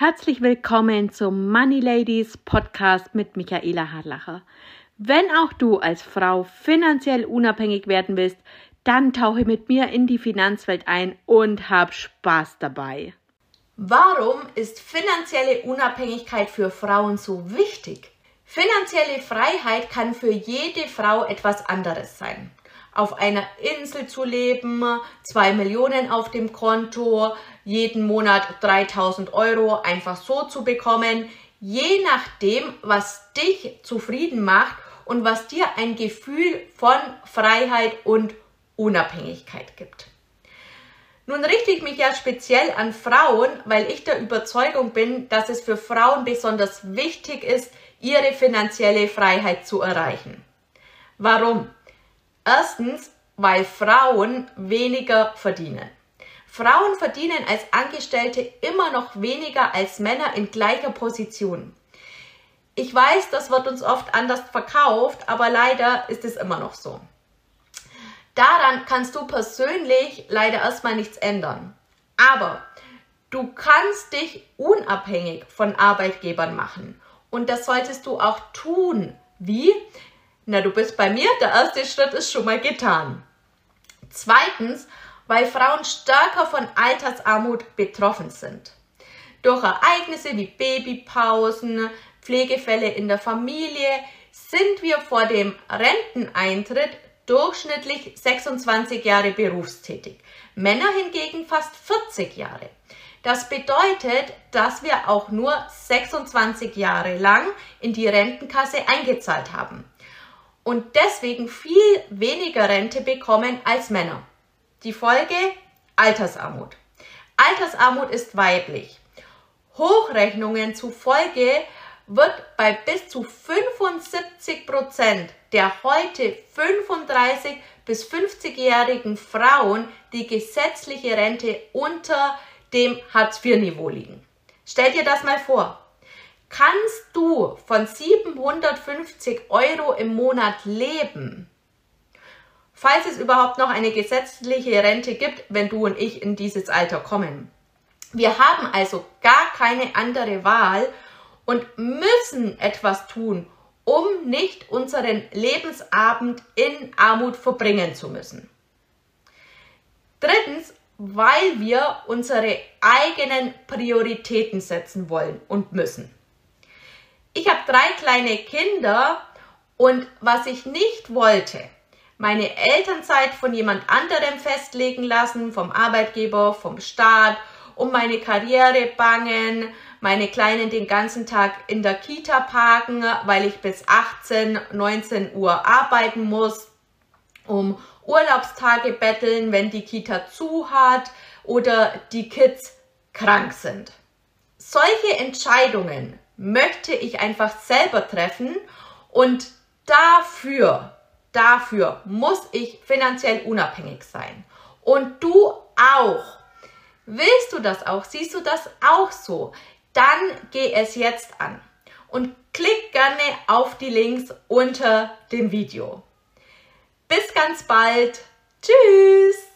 Herzlich willkommen zum Money Ladies Podcast mit Michaela Harlacher. Wenn auch du als Frau finanziell unabhängig werden willst, dann tauche mit mir in die Finanzwelt ein und hab Spaß dabei. Warum ist finanzielle Unabhängigkeit für Frauen so wichtig? Finanzielle Freiheit kann für jede Frau etwas anderes sein auf einer Insel zu leben, zwei Millionen auf dem Konto, jeden Monat 3000 Euro einfach so zu bekommen, je nachdem, was dich zufrieden macht und was dir ein Gefühl von Freiheit und Unabhängigkeit gibt. Nun richte ich mich ja speziell an Frauen, weil ich der Überzeugung bin, dass es für Frauen besonders wichtig ist, ihre finanzielle Freiheit zu erreichen. Warum? Erstens, weil Frauen weniger verdienen. Frauen verdienen als Angestellte immer noch weniger als Männer in gleicher Position. Ich weiß, das wird uns oft anders verkauft, aber leider ist es immer noch so. Daran kannst du persönlich leider erstmal nichts ändern. Aber du kannst dich unabhängig von Arbeitgebern machen. Und das solltest du auch tun. Wie? Na, du bist bei mir, der erste Schritt ist schon mal getan. Zweitens, weil Frauen stärker von Altersarmut betroffen sind. Durch Ereignisse wie Babypausen, Pflegefälle in der Familie sind wir vor dem Renteneintritt durchschnittlich 26 Jahre berufstätig. Männer hingegen fast 40 Jahre. Das bedeutet, dass wir auch nur 26 Jahre lang in die Rentenkasse eingezahlt haben und deswegen viel weniger Rente bekommen als Männer. Die Folge Altersarmut. Altersarmut ist weiblich. Hochrechnungen zufolge wird bei bis zu 75 Prozent der heute 35 bis 50-jährigen Frauen die gesetzliche Rente unter dem Hartz-IV-Niveau liegen. Stell dir das mal vor. Kannst du von 750 Euro im Monat leben? Falls es überhaupt noch eine gesetzliche Rente gibt, wenn du und ich in dieses Alter kommen. Wir haben also gar keine andere Wahl und müssen etwas tun, um nicht unseren Lebensabend in Armut verbringen zu müssen. Drittens, weil wir unsere eigenen Prioritäten setzen wollen und müssen. Ich habe drei kleine Kinder und was ich nicht wollte, meine Elternzeit von jemand anderem festlegen lassen, vom Arbeitgeber, vom Staat, um meine Karriere bangen, meine Kleinen den ganzen Tag in der Kita parken, weil ich bis 18, 19 Uhr arbeiten muss, um Urlaubstage betteln, wenn die Kita zu hat oder die Kids krank sind. Solche Entscheidungen möchte ich einfach selber treffen und dafür, dafür muss ich finanziell unabhängig sein. Und du auch. Willst du das auch? Siehst du das auch so? Dann geh es jetzt an und klick gerne auf die Links unter dem Video. Bis ganz bald. Tschüss.